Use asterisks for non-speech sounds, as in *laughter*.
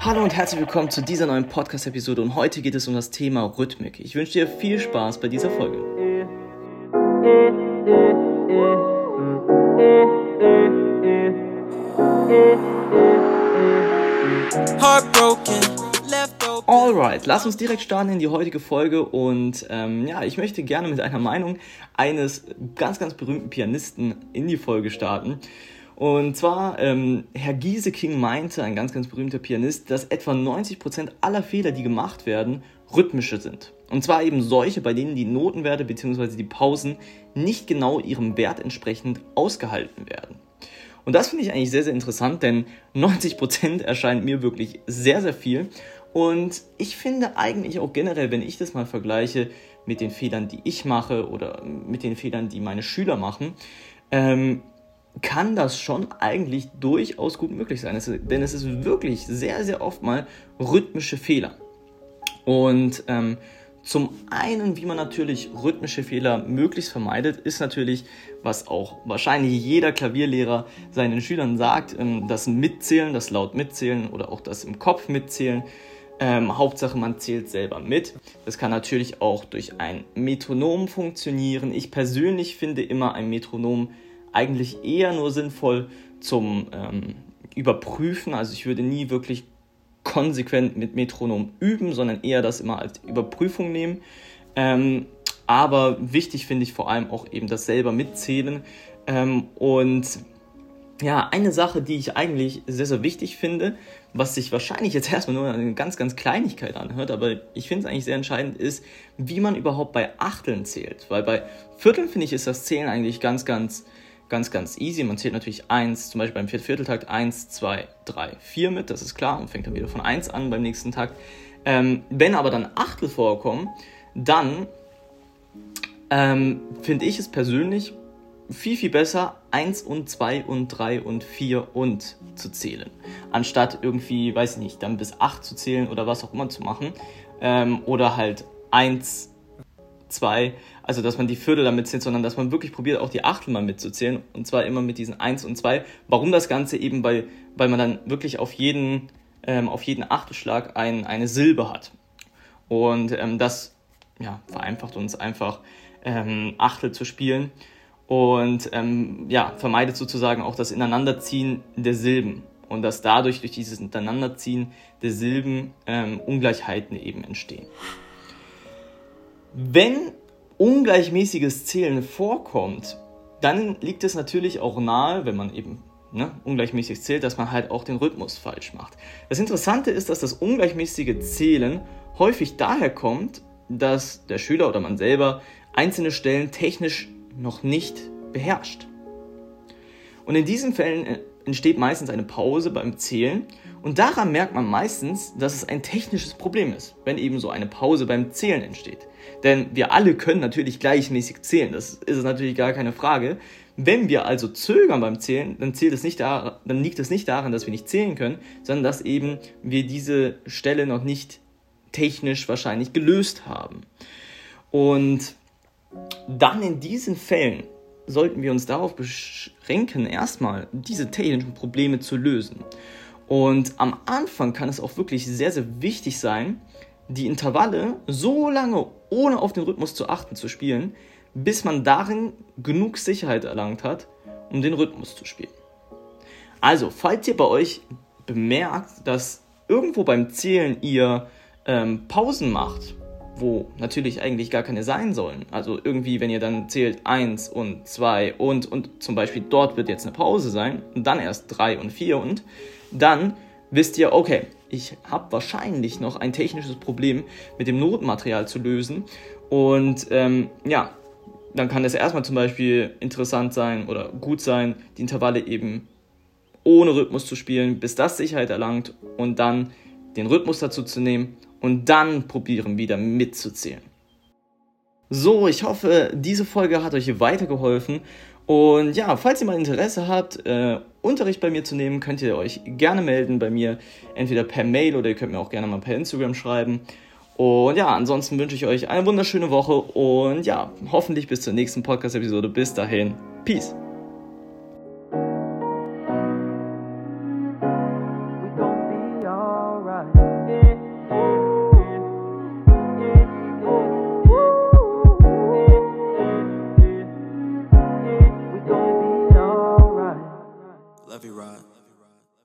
Hallo und herzlich willkommen zu dieser neuen Podcast-Episode und heute geht es um das Thema Rhythmik. Ich wünsche dir viel Spaß bei dieser Folge. Alright, lass uns direkt starten in die heutige Folge und ähm, ja, ich möchte gerne mit einer Meinung eines ganz, ganz berühmten Pianisten in die Folge starten. Und zwar, ähm, Herr Gieseking meinte, ein ganz, ganz berühmter Pianist, dass etwa 90% aller Fehler, die gemacht werden, rhythmische sind. Und zwar eben solche, bei denen die Notenwerte bzw. die Pausen nicht genau ihrem Wert entsprechend ausgehalten werden. Und das finde ich eigentlich sehr, sehr interessant, denn 90% erscheint mir wirklich sehr, sehr viel. Und ich finde eigentlich auch generell, wenn ich das mal vergleiche mit den Fehlern, die ich mache oder mit den Fehlern, die meine Schüler machen, ähm, kann das schon eigentlich durchaus gut möglich sein. Es, denn es ist wirklich sehr, sehr oft mal rhythmische Fehler. Und ähm, zum einen, wie man natürlich rhythmische Fehler möglichst vermeidet, ist natürlich, was auch wahrscheinlich jeder Klavierlehrer seinen Schülern sagt, ähm, das Mitzählen, das laut Mitzählen oder auch das im Kopf Mitzählen. Ähm, Hauptsache, man zählt selber mit. Das kann natürlich auch durch ein Metronom funktionieren. Ich persönlich finde immer ein Metronom eigentlich eher nur sinnvoll zum ähm, Überprüfen. Also ich würde nie wirklich konsequent mit Metronom üben, sondern eher das immer als Überprüfung nehmen. Ähm, aber wichtig finde ich vor allem auch eben das selber mitzählen. Ähm, und ja, eine Sache, die ich eigentlich sehr, sehr wichtig finde, was sich wahrscheinlich jetzt *laughs* erstmal nur eine ganz, ganz Kleinigkeit anhört, aber ich finde es eigentlich sehr entscheidend, ist, wie man überhaupt bei Achteln zählt. Weil bei Vierteln finde ich, ist das Zählen eigentlich ganz, ganz ganz, ganz easy. Man zählt natürlich 1, zum Beispiel beim Vierteltakt 1, 2, 3, 4 mit, das ist klar, und fängt dann wieder von 1 an beim nächsten Takt. Ähm, wenn aber dann Achtel vorkommen, dann ähm, finde ich es persönlich viel, viel besser, 1 und 2 und 3 und 4 und zu zählen. Anstatt irgendwie, weiß ich nicht, dann bis 8 zu zählen oder was auch immer zu machen. Ähm, oder halt 1, 2, also dass man die Viertel damit zählt, sondern dass man wirklich probiert, auch die Achtel mal mitzuzählen. Und zwar immer mit diesen 1 und 2. Warum das Ganze eben? Weil, weil man dann wirklich auf jeden, ähm, auf jeden Achtelschlag ein, eine Silbe hat. Und ähm, das ja, vereinfacht uns einfach, ähm, Achtel zu spielen. Und ähm, ja, vermeidet sozusagen auch das Ineinanderziehen der Silben. Und dass dadurch durch dieses Ineinanderziehen der Silben ähm, Ungleichheiten eben entstehen. Wenn ungleichmäßiges Zählen vorkommt, dann liegt es natürlich auch nahe, wenn man eben ne, ungleichmäßig zählt, dass man halt auch den Rhythmus falsch macht. Das Interessante ist, dass das ungleichmäßige Zählen häufig daher kommt, dass der Schüler oder man selber einzelne Stellen technisch noch nicht beherrscht. Und in diesen Fällen äh, entsteht meistens eine Pause beim Zählen und daran merkt man meistens, dass es ein technisches Problem ist, wenn eben so eine Pause beim Zählen entsteht. Denn wir alle können natürlich gleichmäßig zählen, das ist natürlich gar keine Frage. Wenn wir also zögern beim Zählen, dann, zählt es nicht daran, dann liegt es nicht daran, dass wir nicht zählen können, sondern dass eben wir diese Stelle noch nicht technisch wahrscheinlich gelöst haben. Und dann in diesen Fällen sollten wir uns darauf beschränken, erstmal diese technischen Probleme zu lösen. Und am Anfang kann es auch wirklich sehr, sehr wichtig sein, die Intervalle so lange ohne auf den Rhythmus zu achten zu spielen, bis man darin genug Sicherheit erlangt hat, um den Rhythmus zu spielen. Also, falls ihr bei euch bemerkt, dass irgendwo beim Zählen ihr ähm, Pausen macht, wo natürlich eigentlich gar keine sein sollen. Also irgendwie, wenn ihr dann zählt 1 und 2 und und zum Beispiel dort wird jetzt eine Pause sein und dann erst 3 und 4 und dann wisst ihr, okay, ich habe wahrscheinlich noch ein technisches Problem mit dem Notenmaterial zu lösen und ähm, ja, dann kann es erstmal zum Beispiel interessant sein oder gut sein, die Intervalle eben ohne Rhythmus zu spielen, bis das Sicherheit erlangt und dann den Rhythmus dazu zu nehmen und dann probieren wieder mitzuzählen. So, ich hoffe, diese Folge hat euch weitergeholfen. Und ja, falls ihr mal Interesse habt, äh, Unterricht bei mir zu nehmen, könnt ihr euch gerne melden bei mir, entweder per Mail oder ihr könnt mir auch gerne mal per Instagram schreiben. Und ja, ansonsten wünsche ich euch eine wunderschöne Woche und ja, hoffentlich bis zur nächsten Podcast-Episode. Bis dahin, Peace.